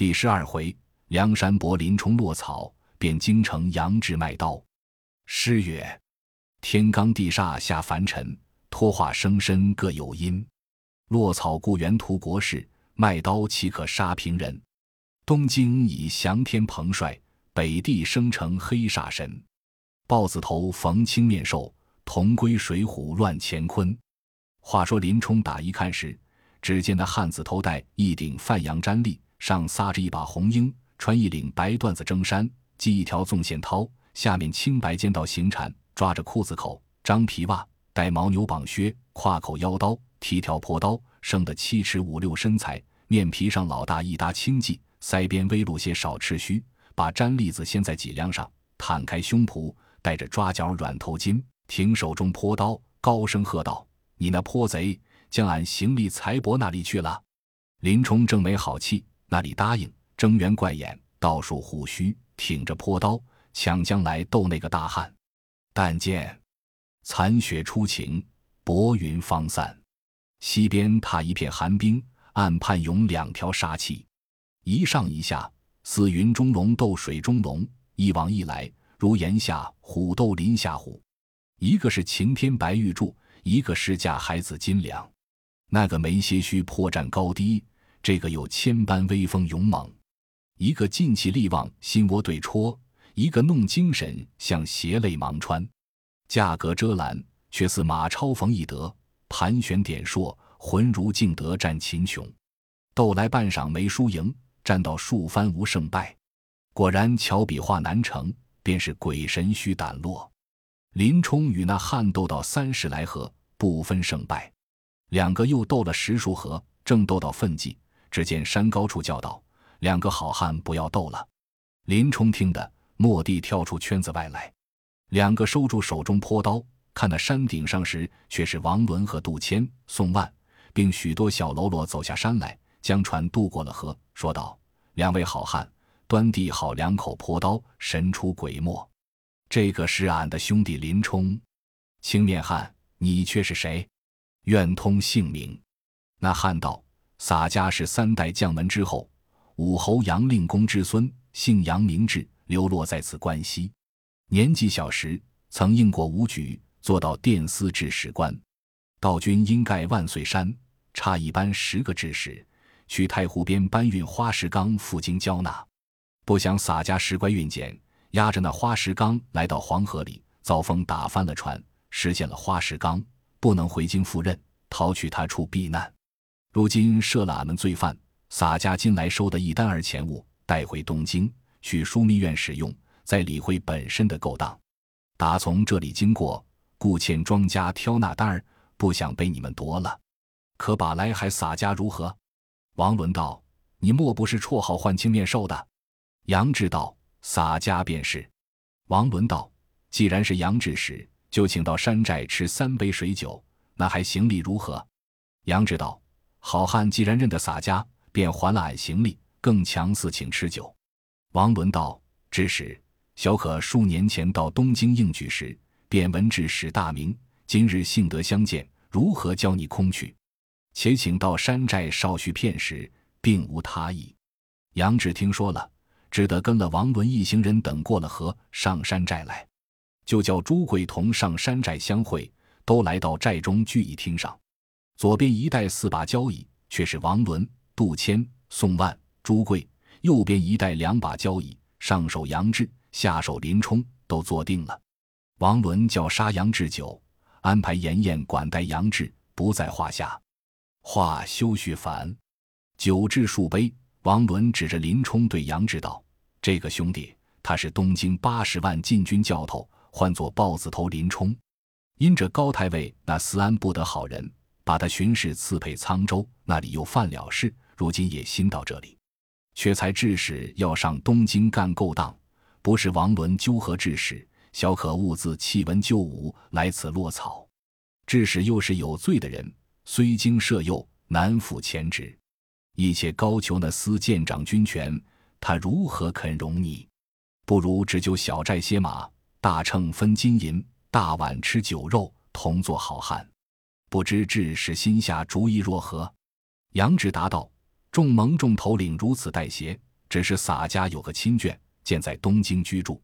第十二回，梁山伯林冲落草，便京城杨志卖刀。诗曰：“天罡地煞下凡尘，托化生身各有因。落草故原图国事，卖刀岂可杀平人？东京已降天蓬帅，北地生成黑煞神。豹子头逢青面兽，同归水浒乱乾坤。”话说林冲打一看时，只见那汉子头戴一顶范阳毡笠。上撒着一把红缨，穿一领白缎子征衫，系一条纵线绦，下面青白尖道行缠，抓着裤子口，张皮袜，戴牦牛绑靴，挎口腰刀，提条破刀，生得七尺五六身材，面皮上老大一搭青髻，腮边微露些少赤须，把毡笠子掀在脊梁上，摊开胸脯，戴着抓角软头巾，挺手中破刀，高声喝道：“你那泼贼，将俺行李财帛那里去了？”林冲正没好气。那里答应，睁圆怪眼，倒竖虎须，挺着破刀，抢将来斗那个大汉。但见残雪初晴，薄云方散，西边踏一片寒冰，岸畔涌两条杀气，一上一下，似云中龙斗水中龙，一往一来，如檐下虎斗林下虎。一个是擎天白玉柱，一个是架海子金梁，那个没些须破绽高低。这个有千般威风勇猛，一个劲气力旺，心窝对戳；一个弄精神，像鞋类盲穿。价格遮拦，却似马超逢翼德；盘旋点硕，浑如敬德战秦琼。斗来半晌没输赢，战到数番无胜败。果然巧笔画难成，便是鬼神须胆落。林冲与那汉斗到三十来合，不分胜败。两个又斗了十数合，正斗到奋进。只见山高处叫道：“两个好汉，不要斗了！”林冲听得，蓦地跳出圈子外来。两个收住手中泼刀，看那山顶上时，却是王伦和杜迁、宋万，并许多小喽啰走下山来，将船渡过了河，说道：“两位好汉，端地好两口泼刀，神出鬼没。这个是俺的兄弟林冲。青面汉，你却是谁？愿通姓名。”那汉道。洒家是三代将门之后，武侯杨令公之孙，姓杨名志，流落在此关西。年纪小时，曾应过武举，做到殿司制史官。道君因盖万岁山，差一班十个制使，去太湖边搬运花石纲赴京交纳。不想洒家石怪运简，压着那花石纲来到黄河里，遭风打翻了船，失陷了花石纲，不能回京赴任，逃去他处避难。如今赦了俺们罪犯，洒家今来收的一担儿钱物，带回东京去枢密院使用，再理会本身的勾当。打从这里经过，故欠庄家挑那担儿，不想被你们夺了，可把来还洒家如何？王伦道：“你莫不是绰号换青面兽的？”杨志道：“洒家便是。”王伦道：“既然是杨志使，就请到山寨吃三杯水酒，那还行李如何？”杨志道。好汉既然认得洒家，便还了俺行李，更强似请吃酒。王伦道：“知使，小可数年前到东京应举时，便闻至使大名，今日幸得相见，如何教你空去？且请到山寨稍叙片时，并无他意。”杨志听说了，只得跟了王伦一行人等过了河，上山寨来，就叫朱贵同上山寨相会，都来到寨中聚义厅上。左边一带四把交椅，却是王伦、杜迁、宋万、朱贵；右边一带两把交椅，上手杨志，下手林冲，都坐定了。王伦叫杀杨志酒，安排严宴管待杨志，不在话下。话休叙烦，酒至数杯，王伦指着林冲对杨志道：“这个兄弟，他是东京八十万禁军教头，唤作豹子头林冲。因着高太尉那司安不得好人。”把他巡视刺配沧州，那里又犯了事，如今也新到这里，却才致使要上东京干勾当，不是王伦纠合致使，小可兀自弃文就武来此落草。致使又是有罪的人，虽经赦宥，难复前职。一切高俅那司剑掌军权，他如何肯容你？不如只就小寨歇马，大秤分金银，大碗吃酒肉，同做好汉。不知致使心下主意若何？杨志答道：“众蒙众头领如此待携，只是洒家有个亲眷，现在东京居住。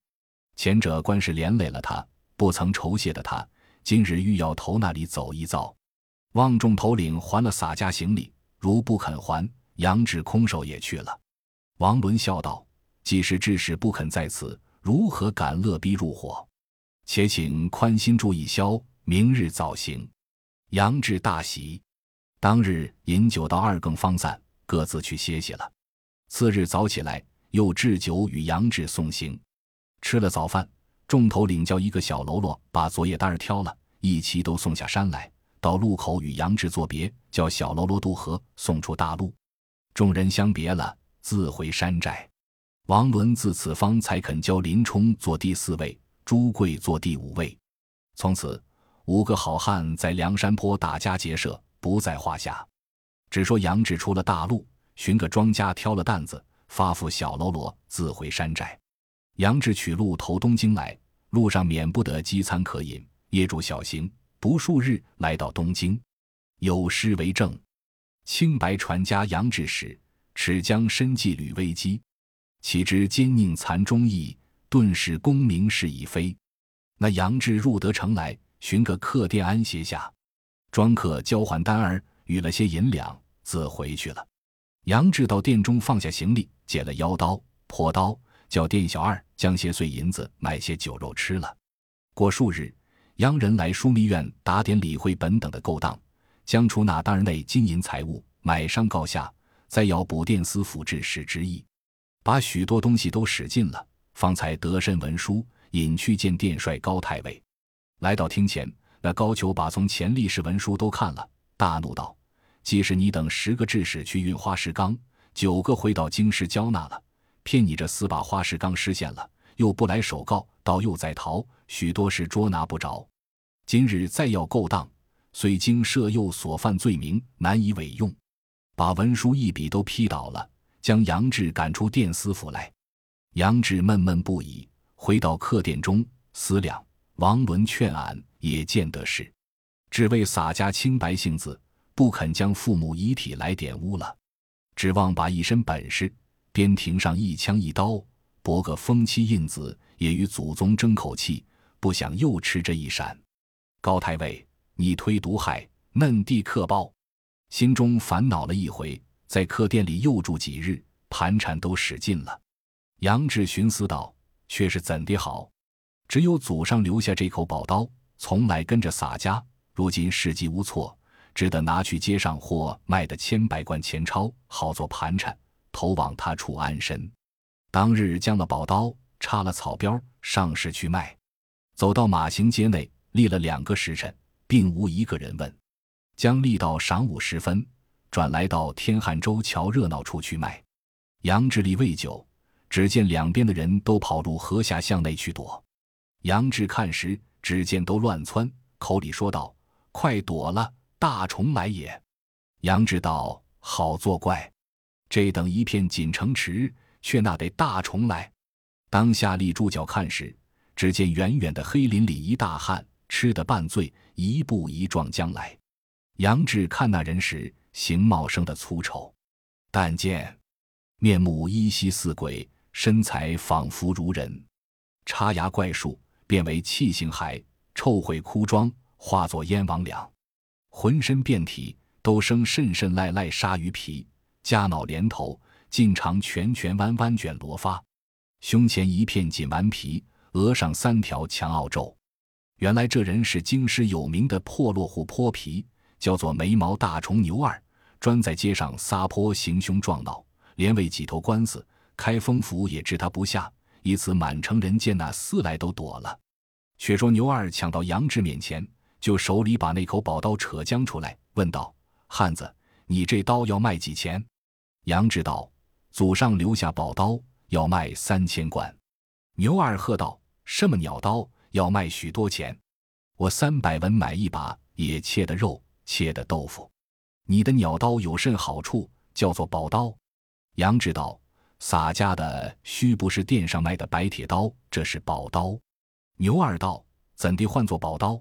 前者官事连累了他，不曾酬谢的他，今日欲要投那里走一遭。望众头领还了洒家行李，如不肯还，杨志空手也去了。王伦笑道：“既是志士不肯在此，如何敢勒逼入伙？且请宽心住一宵，明日早行。”杨志大喜。当日饮酒到二更方散，各自去歇息了。次日早起来，又置酒与杨志送行。吃了早饭，众头领叫一个小喽啰把作业单儿挑了，一齐都送下山来，到路口与杨志作别，叫小喽啰渡河，送出大路。众人相别了，自回山寨。王伦自此方才肯教林冲做第四位，朱贵做第五位。从此五个好汉在梁山坡打家劫舍，不在话下。只说杨志出了大路，寻个庄家挑了担子，发付小喽啰自回山寨。杨志取路投东京来，路上免不得饥餐渴饮，夜住小行，不数日来到东京，有诗为证：“清白传家杨志时，持将身寄吕危机。岂知奸佞残忠义，顿时功名事已非。”那杨志入得城来，寻个客店安歇下，庄客交还单儿，与了些银两，自回去了。杨志到店中放下行李，解了腰刀、破刀。叫店小二将些碎银子买些酒肉吃了。过数日，央人来枢密院打点李会本等的勾当，将出纳单儿内金银财物，买上告下，再要补店司府制使之意，把许多东西都使尽了，方才得身文书，引去见殿帅高太尉。来到厅前，那高俅把从前历史文书都看了，大怒道：“既是你等十个制使去运花石纲，九个回到京师交纳了。”骗你这四把花石纲失陷了，又不来首告，倒又在逃，许多事捉拿不着。今日再要勾当，虽经设诱所犯罪名，难以委用。把文书一笔都批倒了，将杨志赶出殿司府来。杨志闷闷不已，回到客店中思量。王伦劝俺也见得是，只为洒家清白性子，不肯将父母遗体来玷污了，指望把一身本事。边庭上一枪一刀，博个封妻印子，也与祖宗争口气。不想又吃这一闪。高太尉，你推毒害嫩地克包，心中烦恼了一回，在客店里又住几日，盘缠都使尽了。杨志寻思道：“却是怎的好？只有祖上留下这口宝刀，从来跟着洒家，如今时机无措，只得拿去街上或卖的千百贯钱钞，好做盘缠。”投往他处安身。当日将了宝刀，插了草标，上市去卖。走到马行街内，立了两个时辰，并无一个人问。将立到晌午时分，转来到天汉洲桥热闹处去卖。杨志立未久，只见两边的人都跑入河下巷内去躲。杨志看时，只见都乱窜，口里说道：“快躲了，大虫来也！”杨志道：“好作怪。”这等一片锦城池，却那得大虫来。当下立住脚看时，只见远远的黑林里一大汉，吃得半醉，一步一撞将来。杨志看那人时，形貌生得粗丑，但见面目依稀似鬼，身材仿佛如人，插牙怪树，变为气性骸，臭秽枯妆，化作燕王两，浑身遍体都生甚甚赖赖鲨鱼皮。加脑连头，颈长拳拳弯弯卷罗发，胸前一片锦丸皮，额上三条强凹皱。原来这人是京师有名的破落户泼皮，叫做眉毛大虫牛二，专在街上撒泼行凶撞闹，连为几头官司，开封府也治他不下，以此满城人见那厮来都躲了。却说牛二抢到杨志面前，就手里把那口宝刀扯将出来，问道：“汉子，你这刀要卖几钱？”杨志道：“祖上留下宝刀，要卖三千贯。”牛二喝道：“什么鸟刀？要卖许多钱？我三百文买一把，也切的肉，切的豆腐。你的鸟刀有甚好处？叫做宝刀。”杨志道：“洒家的须不是店上卖的白铁刀，这是宝刀。”牛二道：“怎地换作宝刀？”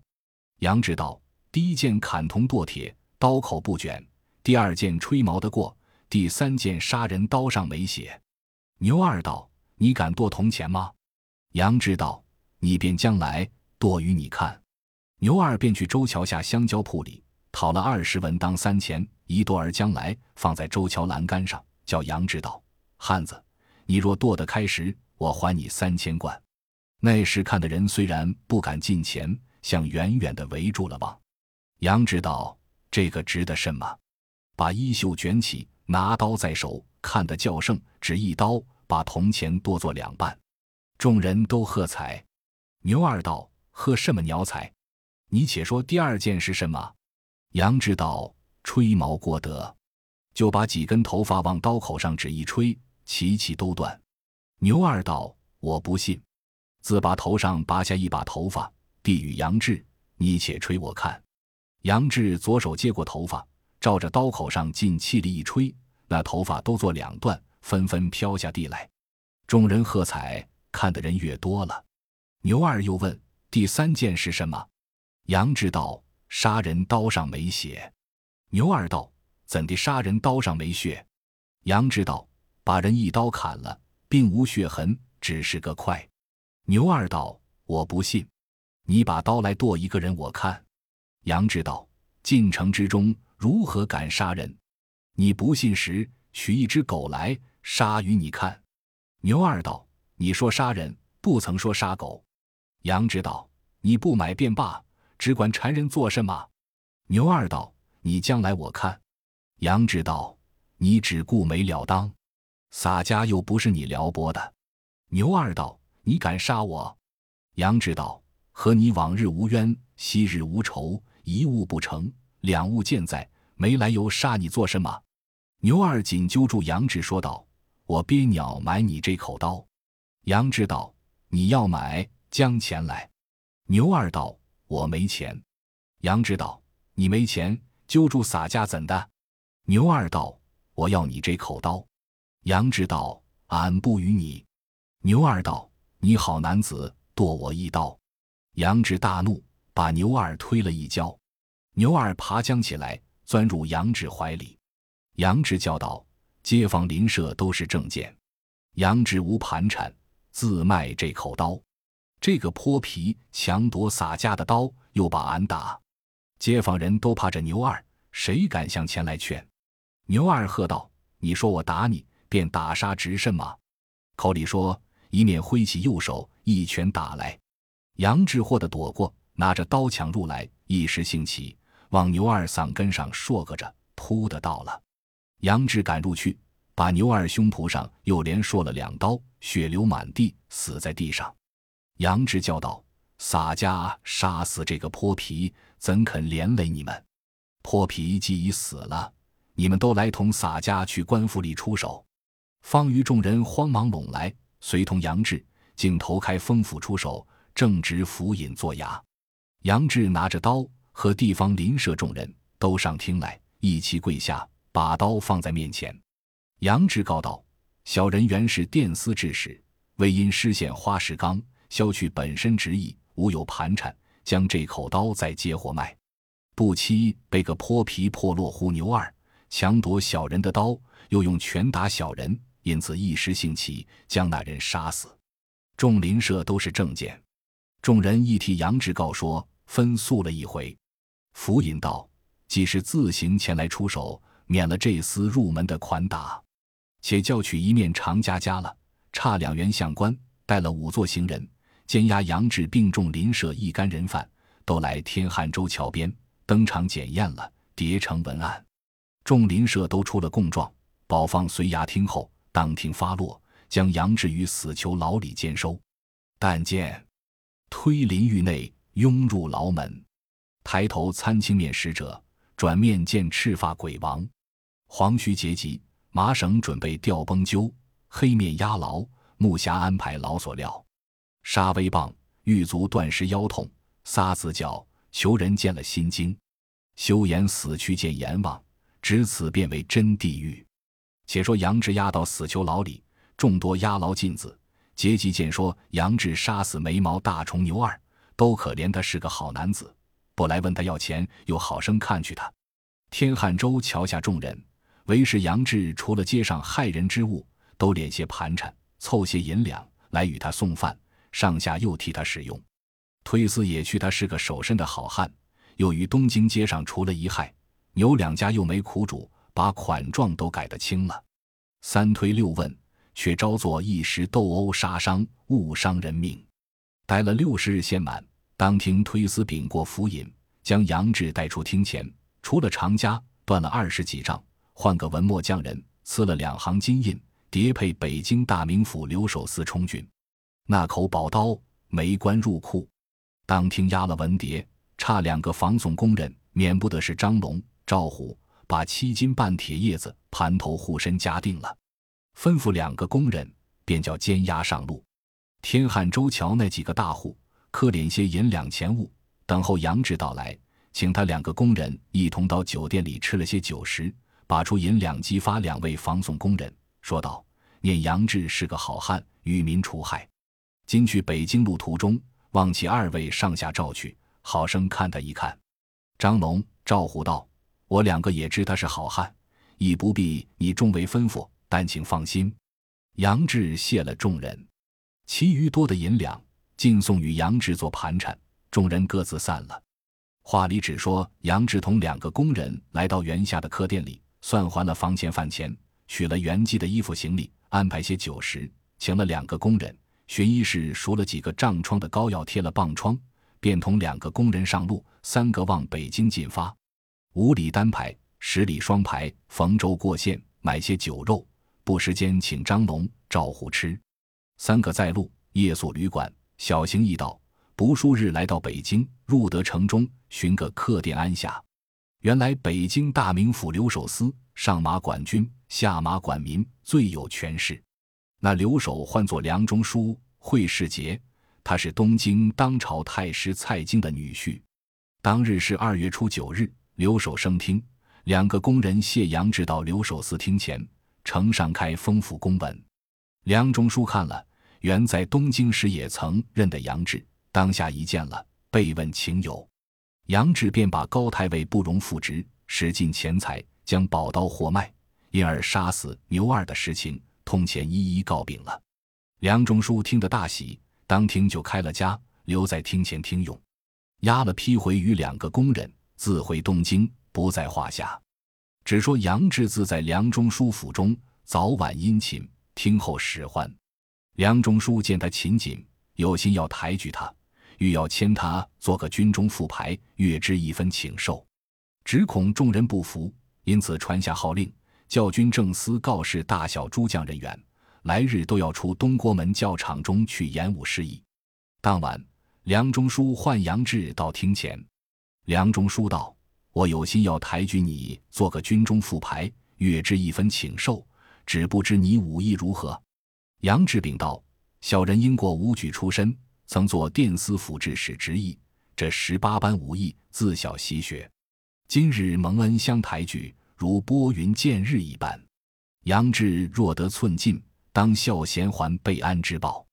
杨志道：“第一件砍铜剁铁，刀口不卷；第二件吹毛得过。”第三件杀人刀上没血，牛二道：“你敢剁铜钱吗？”杨志道：“你便将来剁与你看。”牛二便去周桥下香蕉铺里讨了二十文当三钱，一剁而将来，放在周桥栏杆上，叫杨志道：“汉子，你若剁得开时，我还你三千贯。”那时看的人虽然不敢近前，向远远的围住了望。杨知道：“这个值得什么？”把衣袖卷起，拿刀在手，看得较盛，只一刀把铜钱剁作两半。众人都喝彩。牛二道：“喝什么鸟彩？你且说第二件是什么？”杨知道：“吹毛过得，就把几根头发往刀口上只一吹，齐齐都断。”牛二道：“我不信。”自把头上拔下一把头发，递与杨志：“你且吹我看。”杨志左手接过头发，照着刀口上尽气力一吹，那头发都做两段，纷纷飘下地来。众人喝彩，看的人越多了。牛二又问：“第三件是什么？”杨志道：“杀人刀上没血。”牛二道：“怎地杀人刀上没血？”杨志道：“把人一刀砍了，并无血痕，只是个块。”牛二道：“我不信，你把刀来剁一个人，我看。”杨志道：“进城之中，如何敢杀人？你不信时，取一只狗来杀与你看。”牛二道：“你说杀人，不曾说杀狗。”杨志道：“你不买便罢，只管缠人做什么？”牛二道：“你将来我看。”杨志道：“你只顾没了当，洒家又不是你撩拨的。”牛二道。你敢杀我？杨志道：“和你往日无冤，昔日无仇，一物不成，两物健在，没来由杀你做什么？”牛二紧揪住杨志说道：“我憋鸟买你这口刀。”杨志道：“你要买，将钱来。”牛二道：“我没钱。”杨志道：“你没钱，揪住洒家怎的？”牛二道：“我要你这口刀。”杨志道：“俺不与你。”牛二道。你好男子，剁我一刀！杨志大怒，把牛二推了一跤。牛二爬将起来，钻入杨志怀里。杨志叫道：“街坊邻舍都是正见，杨志无盘缠，自卖这口刀。这个泼皮强夺洒家的刀，又把俺打。街坊人都怕这牛二，谁敢向前来劝？”牛二喝道：“你说我打你，便打杀直甚吗？口里说。”一面挥起右手，一拳打来。杨志霍的躲过，拿着刀抢入来，一时兴起，往牛二嗓根上硕个着，扑的到了。杨志赶入去，把牛二胸脯上又连硕了两刀，血流满地，死在地上。杨志叫道：“洒家杀死这个泼皮，怎肯连累你们？泼皮既已死了，你们都来同洒家去官府里出手。”方余众人慌忙拢来。随同杨志，竟投开封府出手，正值府尹坐衙。杨志拿着刀，和地方邻舍众人都上厅来，一齐跪下，把刀放在面前。杨志告道：“小人原是殿司制使，为因失陷花石纲，削去本身职意，无有盘缠，将这口刀再接货卖。不期被个泼皮破落户牛二，强夺小人的刀，又用拳打小人。”因此一时兴起，将那人杀死。众邻舍都是正见，众人一替杨志告说，分诉了一回。府尹道：“既是自行前来出手，免了这厮入门的款打，且叫取一面长枷枷了，差两员相官带了五座行人，监押杨志并众邻舍一干人犯，都来天汉州桥边登场检验了，叠成文案。众邻舍都出了供状，保放随衙听候。”当庭发落，将杨志于死囚牢里监收。但见推林狱内，拥入牢门，抬头参青面使者，转面见赤发鬼王，黄须结疾，麻绳准备吊崩揪，黑面压牢，木匣安排牢所料，杀威棒，狱卒断尸腰痛，撒子脚，囚人见了心惊。休言死去见阎王，只此便为真地狱。且说杨志押到死囚牢里，众多押牢禁子，结集见说杨志杀死眉毛大虫牛二，都可怜他是个好男子，不来问他要钱，又好生看去他。天汉州桥下众人，唯是杨志除了街上害人之物，都敛些盘缠，凑些银两来与他送饭，上下又替他使用。推思也去他是个守身的好汉，又于东京街上除了一害，牛两家又没苦主，把款状都改得清了。三推六问，却招作一时斗殴杀伤，误伤人命。待了六十日限满，当庭推司禀过府尹，将杨志带出厅前，除了长枷，断了二十几丈，换个文墨匠人，赐了两行金印，叠配北京大名府留守司充军。那口宝刀没关入库。当庭押了文牒，差两个防送工人，免不得是张龙、赵虎，把七斤半铁叶子盘头护身夹定了，吩咐两个工人，便叫监押上路。天汉洲桥那几个大户，磕敛些银两钱物，等候杨志到来，请他两个工人一同到酒店里吃了些酒食，把出银两激发两位防送工人，说道：“念杨志是个好汉，与民除害，今去北京路途中。”望其二位上下照去，好生看他一看。张龙、赵虎道：“我两个也知他是好汉，亦不必你重为吩咐，但请放心。”杨志谢了众人，其余多的银两尽送与杨志做盘缠。众人各自散了。话里只说杨志同两个工人来到园下的客店里，算还了房钱饭钱，取了袁记的衣服行李，安排些酒食，请了两个工人。寻医士赎了几个胀疮的膏药，贴了棒疮，便同两个工人上路，三个往北京进发。五里单排，十里双排，逢州过县，买些酒肉，不时间请张龙、赵虎吃。三个在路，夜宿旅馆，小行驿道，不数日来到北京，入得城中，寻个客店安下。原来北京大名府留守司，上马管军，下马管民，最有权势。那留守唤作梁中书惠世杰，他是东京当朝太师蔡京的女婿。当日是二月初九日，留守升听，两个工人谢杨志到留守司厅前，呈上开封府公文。梁中书看了，原在东京时也曾认得杨志，当下一见了，被问情由，杨志便把高太尉不容复职，使尽钱财将宝刀货卖，因而杀死牛二的实情。通前一一告禀了，梁中书听得大喜，当庭就开了家，留在厅前听用，押了批回与两个工人，自回东京，不在话下。只说杨志自在梁中书府中，早晚殷勤，听候使唤。梁中书见他勤谨，有心要抬举他，欲要迁他做个军中副牌，月支一分请受，只恐众人不服，因此传下号令。教军正司告示大小诸将人员，来日都要出东郭门教场中去演武示意。当晚，梁中书唤杨志到厅前。梁中书道：“我有心要抬举你做个军中副牌，月支一分请受，只不知你武艺如何？”杨志禀道：“小人因过武举出身，曾做殿司府制使职役，这十八般武艺自小习学。今日蒙恩相抬举。”如拨云见日一般，杨志若得寸进，当效贤还备安之报。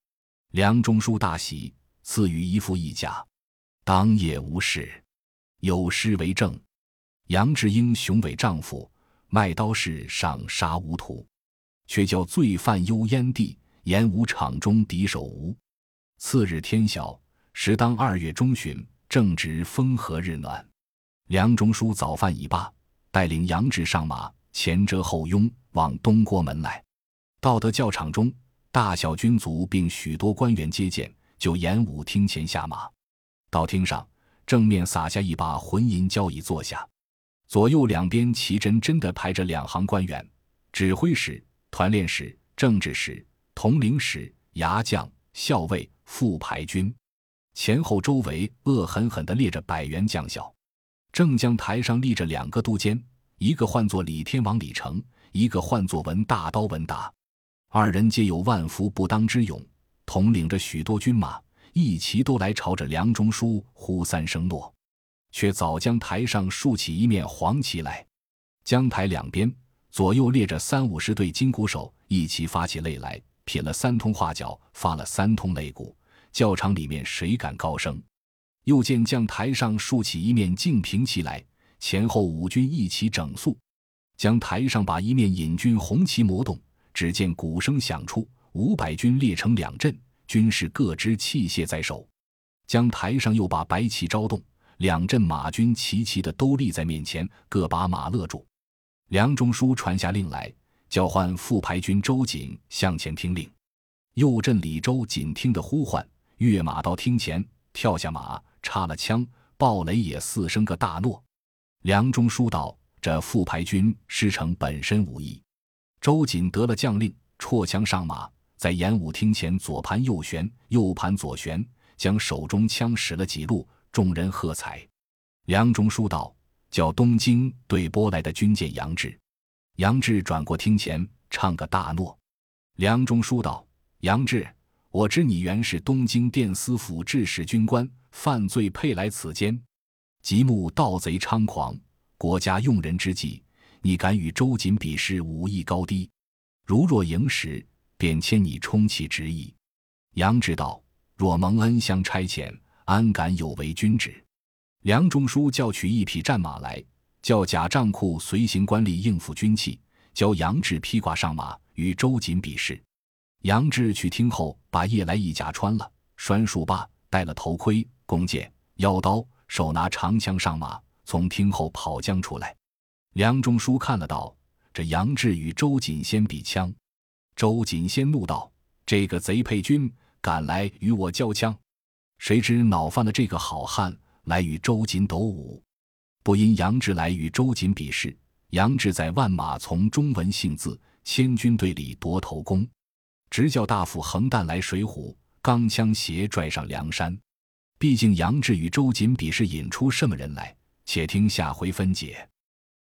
梁中书大喜，赐予一副义甲。当夜无事，有诗为证：杨志英雄伟丈夫，卖刀士上杀无徒，却教罪犯幽燕地，演武场中敌手无。次日天晓，时当二月中旬，正值风和日暖。梁中书早饭已罢。带领杨志上马，前遮后拥，往东郭门来。到得教场中，大小军卒并许多官员接见，就演武厅前下马。到厅上，正面撒下一把浑银交椅坐下，左右两边齐真真的排着两行官员：指挥使、团练使、政治使、统领使、牙将、校尉、副牌军，前后周围恶狠狠地列着百员将校。正将台上立着两个督监，一个唤作李天王李成，一个唤作文大刀文达。二人皆有万夫不当之勇，统领着许多军马，一齐都来朝着梁中书呼三声落，却早将台上竖起一面黄旗来。江台两边左右列着三五十对金鼓手，一齐发起擂来，品了三通画角，发了三通擂鼓，教场里面谁敢高声？又见将台上竖起一面净平旗来，前后五军一齐整肃，将台上把一面引军红旗磨动，只见鼓声响处，五百军列成两阵，军士各执器械在手。将台上又把白旗招动，两阵马军齐齐的都立在面前，各把马勒住。梁中书传下令来，叫唤副牌军周瑾向前听令。右阵李周瑾听得呼唤，跃马到厅前，跳下马，插了枪，鲍雷也四声个大诺。梁中书道：“这副牌军师承本身武艺。”周瑾得了将令，绰枪上马，在演武厅前左盘右旋，右盘左旋，将手中枪使了几路，众人喝彩。梁中书道：“叫东京对波来的军舰杨志。”杨志转过厅前，唱个大诺。梁中书道。杨志，我知你原是东京殿司府制使军官，犯罪配来此间，极目盗贼猖狂，国家用人之际，你敢与周瑾比试武艺高低？如若赢时，便迁你充其职役。杨志道：若蒙恩相差遣，安敢有违君旨？梁中书叫取一匹战马来，叫贾账库随行官吏应付军器，教杨志披挂上马，与周瑾比试。杨志去听后，把夜来一甲穿了，拴束罢，戴了头盔、弓箭、腰刀，手拿长枪上马，从听后跑将出来。梁中书看了道：“这杨志与周瑾先比枪。”周瑾先怒道：“这个贼配军敢来与我交枪！”谁知恼犯了这个好汉，来与周瑾斗武。不因杨志来与周瑾比试，杨志在万马从中闻信字，千军队里夺头功。直叫大夫横弹来水浒，钢枪斜拽上梁山。毕竟杨志与周瑾比试引出什么人来？且听下回分解。